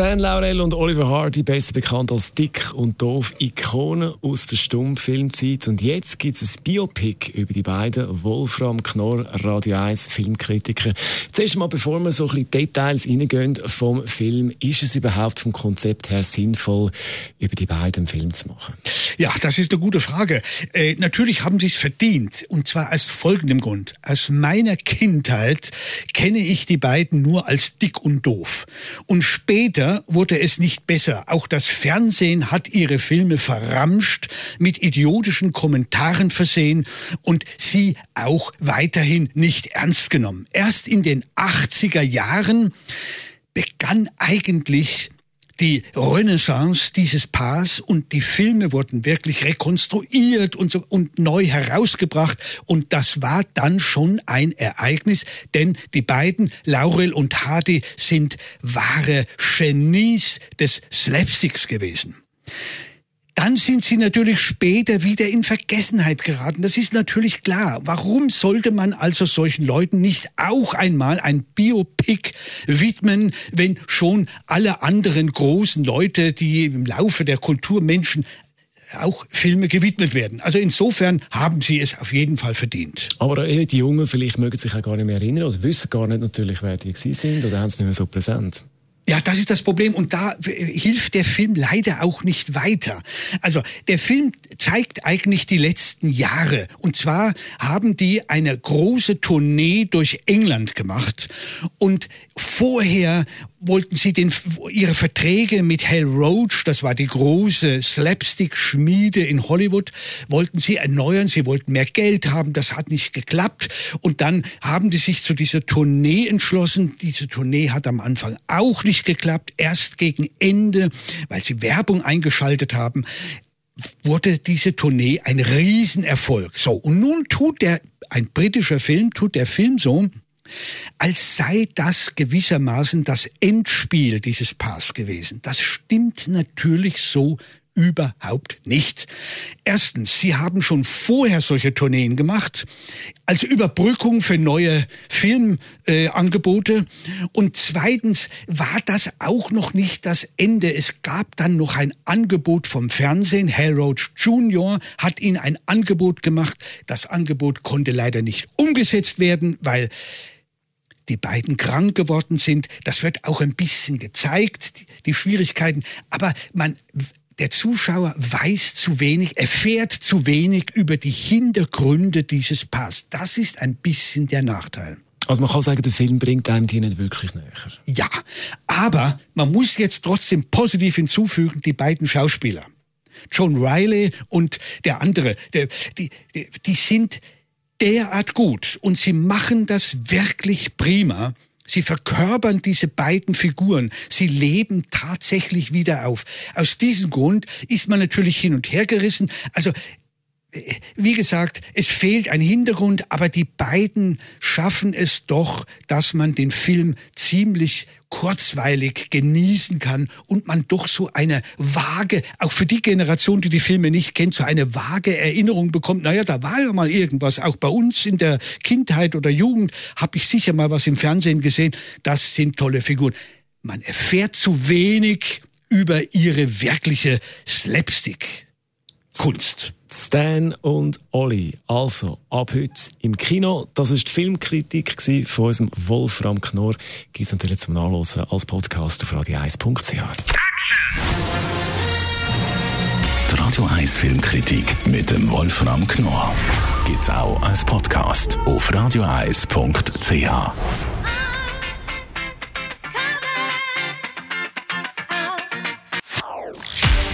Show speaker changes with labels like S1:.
S1: Stan Laurel und Oliver Hardy, besser bekannt als Dick und Doof, Ikonen aus der Stummfilmzeit. Und jetzt gibt es ein Biopic über die beiden, Wolfram Knorr, Radio 1 Filmkritiker. Zuerst mal, bevor wir so ein bisschen Details reingehen vom Film, ist es überhaupt vom Konzept her sinnvoll, über die beiden einen Film zu machen?
S2: Ja, das ist eine gute Frage. Äh, natürlich haben sie es verdient. Und zwar aus folgendem Grund. Aus meiner Kindheit kenne ich die beiden nur als Dick und Doof. Und später Wurde es nicht besser. Auch das Fernsehen hat ihre Filme verramscht, mit idiotischen Kommentaren versehen und sie auch weiterhin nicht ernst genommen. Erst in den 80er Jahren begann eigentlich die Renaissance dieses Paars und die Filme wurden wirklich rekonstruiert und, so, und neu herausgebracht. Und das war dann schon ein Ereignis, denn die beiden, Laurel und Hardy, sind wahre Genies des Slapsticks gewesen dann sind sie natürlich später wieder in Vergessenheit geraten. Das ist natürlich klar. Warum sollte man also solchen Leuten nicht auch einmal ein Biopic widmen, wenn schon alle anderen großen Leute, die im Laufe der Kulturmenschen auch Filme gewidmet werden. Also insofern haben sie es auf jeden Fall verdient.
S1: Aber äh, die Jungen vielleicht mögen sich auch gar nicht mehr erinnern oder wissen gar nicht natürlich, wer die sind oder haben es nicht mehr so präsent.
S2: Ja, das ist das Problem. Und da hilft der Film leider auch nicht weiter. Also der Film zeigt eigentlich die letzten Jahre. Und zwar haben die eine große Tournee durch England gemacht. Und vorher wollten sie den, ihre Verträge mit Hal Roach, das war die große Slapstick-Schmiede in Hollywood, wollten sie erneuern. Sie wollten mehr Geld haben. Das hat nicht geklappt. Und dann haben die sich zu dieser Tournee entschlossen. Diese Tournee hat am Anfang auch nicht geklappt. Erst gegen Ende, weil sie Werbung eingeschaltet haben, wurde diese Tournee ein Riesenerfolg. So. Und nun tut der, ein britischer Film, tut der Film so, als sei das gewissermaßen das Endspiel dieses Paars gewesen. Das stimmt natürlich so überhaupt nicht. Erstens, sie haben schon vorher solche Tourneen gemacht, als Überbrückung für neue Filmangebote. Äh, und zweitens war das auch noch nicht das Ende. Es gab dann noch ein Angebot vom Fernsehen. Hal Roach Jr. hat ihnen ein Angebot gemacht. Das Angebot konnte leider nicht umgesetzt werden, weil die beiden krank geworden sind. Das wird auch ein bisschen gezeigt, die Schwierigkeiten. Aber man, der Zuschauer weiß zu wenig, erfährt zu wenig über die Hintergründe dieses Paars. Das ist ein bisschen der Nachteil.
S1: Also man kann sagen, der Film bringt einem die nicht wirklich näher.
S2: Ja, aber man muss jetzt trotzdem positiv hinzufügen, die beiden Schauspieler. John Riley und der andere, der, die, die, die sind derart gut und sie machen das wirklich prima. Sie verkörpern diese beiden Figuren. Sie leben tatsächlich wieder auf. Aus diesem Grund ist man natürlich hin und her gerissen. Also wie gesagt, es fehlt ein Hintergrund, aber die beiden schaffen es doch, dass man den Film ziemlich kurzweilig genießen kann und man doch so eine vage, auch für die Generation, die die Filme nicht kennt, so eine vage Erinnerung bekommt. Naja, da war ja mal irgendwas. Auch bei uns in der Kindheit oder Jugend habe ich sicher mal was im Fernsehen gesehen. Das sind tolle Figuren. Man erfährt zu wenig über ihre wirkliche Slapstick. Kunst.
S1: Stan und Olli. Also, ab heute im Kino. Das war die Filmkritik von unserem Wolfram Knorr. Gibt es natürlich zum Nachlesen als Podcast auf radio1.ch.
S3: Die Radio 1 Filmkritik mit dem Wolfram Knorr gibt es auch als Podcast auf radio1.ch.